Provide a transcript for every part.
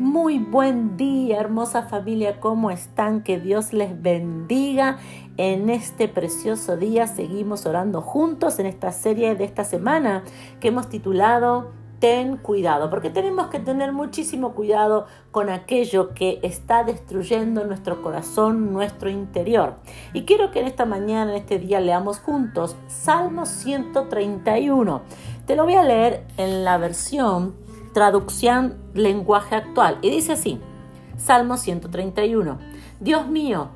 Muy buen día, hermosa familia, ¿cómo están? Que Dios les bendiga. En este precioso día seguimos orando juntos en esta serie de esta semana que hemos titulado Ten cuidado, porque tenemos que tener muchísimo cuidado con aquello que está destruyendo nuestro corazón, nuestro interior. Y quiero que en esta mañana, en este día, leamos juntos Salmo 131. Te lo voy a leer en la versión traducción lenguaje actual. Y dice así, Salmo 131, Dios mío,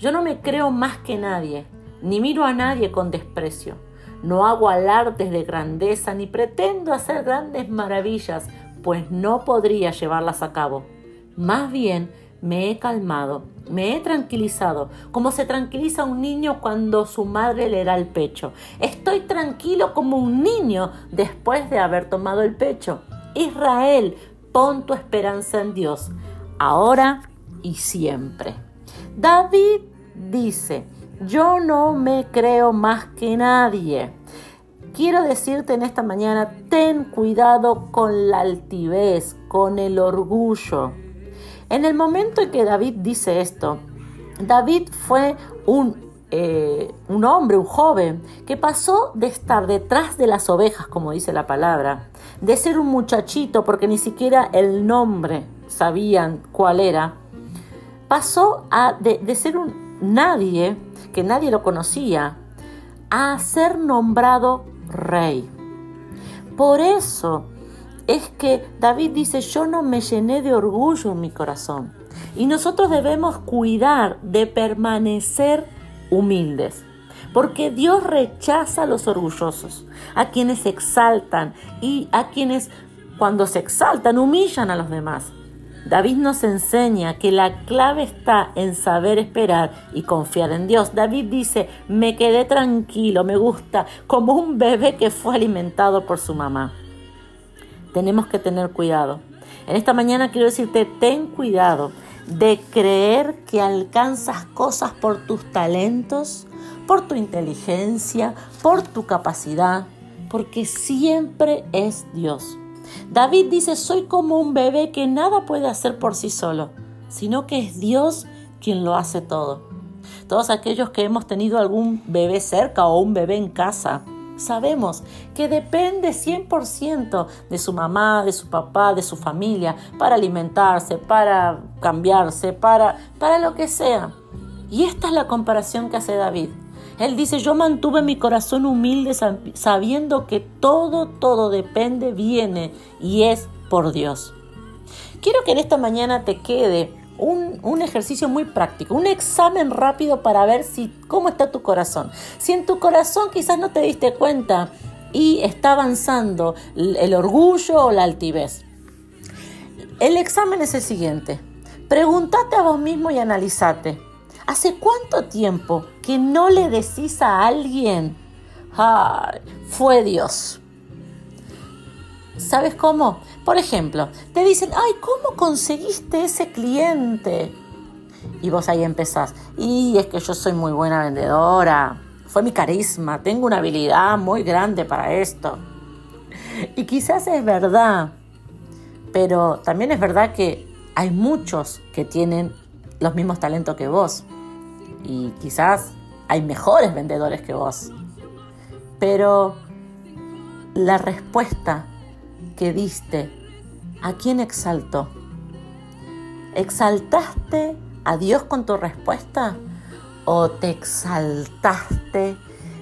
yo no me creo más que nadie, ni miro a nadie con desprecio. No hago alardes de grandeza, ni pretendo hacer grandes maravillas, pues no podría llevarlas a cabo. Más bien, me he calmado, me he tranquilizado, como se tranquiliza un niño cuando su madre le da el pecho. Estoy tranquilo como un niño después de haber tomado el pecho. Israel, pon tu esperanza en Dios, ahora y siempre. David dice, yo no me creo más que nadie. Quiero decirte en esta mañana, ten cuidado con la altivez, con el orgullo. En el momento en que David dice esto, David fue un eh, un hombre, un joven, que pasó de estar detrás de las ovejas, como dice la palabra, de ser un muchachito, porque ni siquiera el nombre sabían cuál era, pasó a, de, de ser un nadie, que nadie lo conocía, a ser nombrado rey. Por eso es que David dice, yo no me llené de orgullo en mi corazón. Y nosotros debemos cuidar de permanecer humildes. Porque Dios rechaza a los orgullosos, a quienes se exaltan y a quienes cuando se exaltan humillan a los demás. David nos enseña que la clave está en saber esperar y confiar en Dios. David dice, me quedé tranquilo, me gusta, como un bebé que fue alimentado por su mamá. Tenemos que tener cuidado. En esta mañana quiero decirte, ten cuidado de creer que alcanzas cosas por tus talentos, por tu inteligencia, por tu capacidad, porque siempre es Dios. David dice, soy como un bebé que nada puede hacer por sí solo, sino que es Dios quien lo hace todo. Todos aquellos que hemos tenido algún bebé cerca o un bebé en casa, sabemos que depende 100% de su mamá, de su papá, de su familia, para alimentarse, para cambiarse, para, para lo que sea. Y esta es la comparación que hace David. Él dice, yo mantuve mi corazón humilde sabiendo que todo, todo depende, viene y es por Dios. Quiero que en esta mañana te quede un, ejercicio muy práctico, un examen rápido para ver si cómo está tu corazón. Si en tu corazón quizás no te diste cuenta y está avanzando el orgullo o la altivez. El examen es el siguiente. Pregúntate a vos mismo y analízate. ¿Hace cuánto tiempo que no le decís a alguien, Ay, fue Dios? ¿Sabes cómo? Por ejemplo, te dicen, ay, ¿cómo conseguiste ese cliente? Y vos ahí empezás, y es que yo soy muy buena vendedora, fue mi carisma, tengo una habilidad muy grande para esto. Y quizás es verdad, pero también es verdad que hay muchos que tienen los mismos talentos que vos. Y quizás hay mejores vendedores que vos. Pero la respuesta que diste, ¿a quién exaltó? ¿Exaltaste a Dios con tu respuesta? ¿O te exaltaste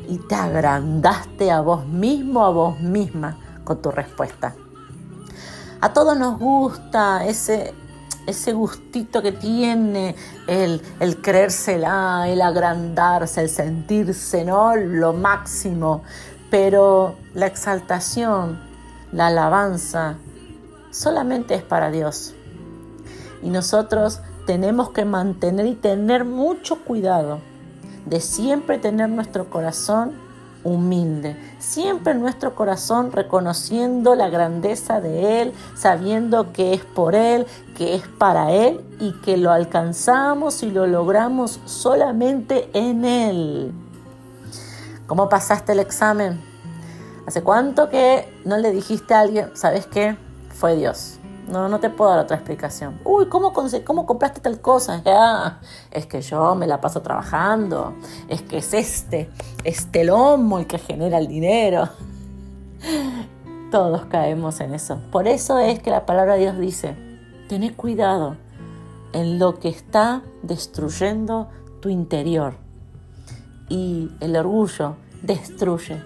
y te agrandaste a vos mismo, a vos misma con tu respuesta? A todos nos gusta ese, ese gustito que tiene el, el creérsela, el agrandarse, el sentirse, ¿no? Lo máximo. Pero la exaltación la alabanza solamente es para Dios. Y nosotros tenemos que mantener y tener mucho cuidado de siempre tener nuestro corazón humilde, siempre nuestro corazón reconociendo la grandeza de Él, sabiendo que es por Él, que es para Él y que lo alcanzamos y lo logramos solamente en Él. ¿Cómo pasaste el examen? ¿Hace cuánto que no le dijiste a alguien, sabes qué? Fue Dios. No, no te puedo dar otra explicación. Uy, ¿cómo, cómo compraste tal cosa? Ya, es que yo me la paso trabajando. Es que es este, este lomo el que genera el dinero. Todos caemos en eso. Por eso es que la palabra de Dios dice, tened cuidado en lo que está destruyendo tu interior. Y el orgullo destruye.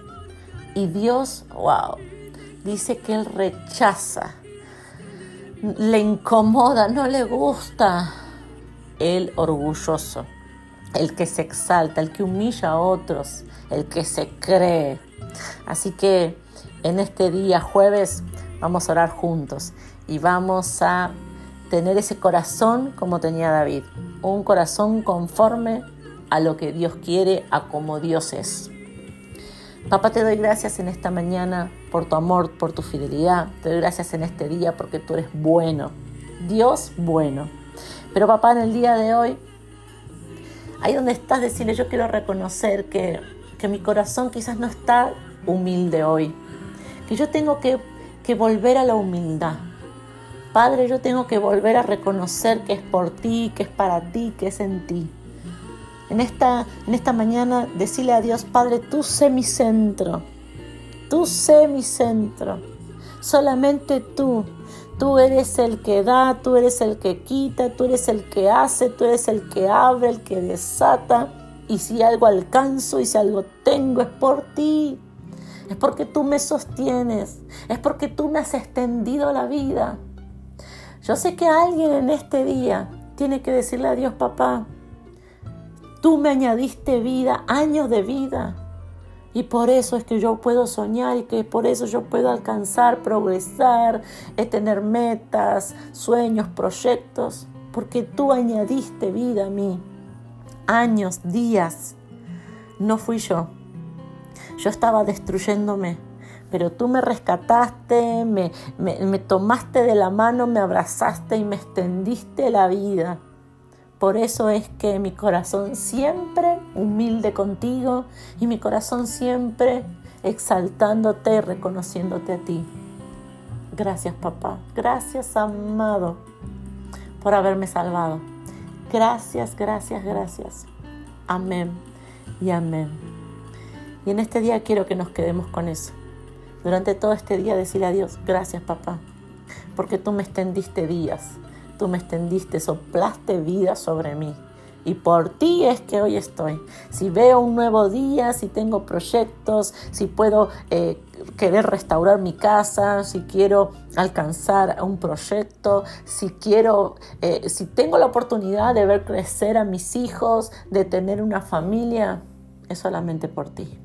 Y Dios, wow, dice que Él rechaza, le incomoda, no le gusta el orgulloso, el que se exalta, el que humilla a otros, el que se cree. Así que en este día jueves vamos a orar juntos y vamos a tener ese corazón como tenía David, un corazón conforme a lo que Dios quiere, a como Dios es. Papá, te doy gracias en esta mañana por tu amor, por tu fidelidad. Te doy gracias en este día porque tú eres bueno. Dios bueno. Pero papá, en el día de hoy, ahí donde estás, decirle, yo quiero reconocer que, que mi corazón quizás no está humilde hoy. Que yo tengo que, que volver a la humildad. Padre, yo tengo que volver a reconocer que es por ti, que es para ti, que es en ti. En esta, en esta mañana decirle a Dios, Padre, tú sé mi centro, tú sé mi centro, solamente tú. Tú eres el que da, tú eres el que quita, tú eres el que hace, tú eres el que abre, el que desata. Y si algo alcanzo y si algo tengo es por ti. Es porque tú me sostienes. Es porque tú me has extendido la vida. Yo sé que alguien en este día tiene que decirle a Dios, papá, Tú me añadiste vida, años de vida. Y por eso es que yo puedo soñar y que por eso yo puedo alcanzar, progresar, eh, tener metas, sueños, proyectos. Porque tú añadiste vida a mí. Años, días. No fui yo. Yo estaba destruyéndome. Pero tú me rescataste, me, me tomaste de la mano, me abrazaste y me extendiste la vida. Por eso es que mi corazón siempre humilde contigo y mi corazón siempre exaltándote, reconociéndote a ti. Gracias papá, gracias amado por haberme salvado. Gracias, gracias, gracias. Amén y amén. Y en este día quiero que nos quedemos con eso. Durante todo este día decirle a Dios, gracias papá, porque tú me extendiste días tú me extendiste, soplaste vida sobre mí. Y por ti es que hoy estoy. Si veo un nuevo día, si tengo proyectos, si puedo eh, querer restaurar mi casa, si quiero alcanzar un proyecto, si quiero, eh, si tengo la oportunidad de ver crecer a mis hijos, de tener una familia, es solamente por ti.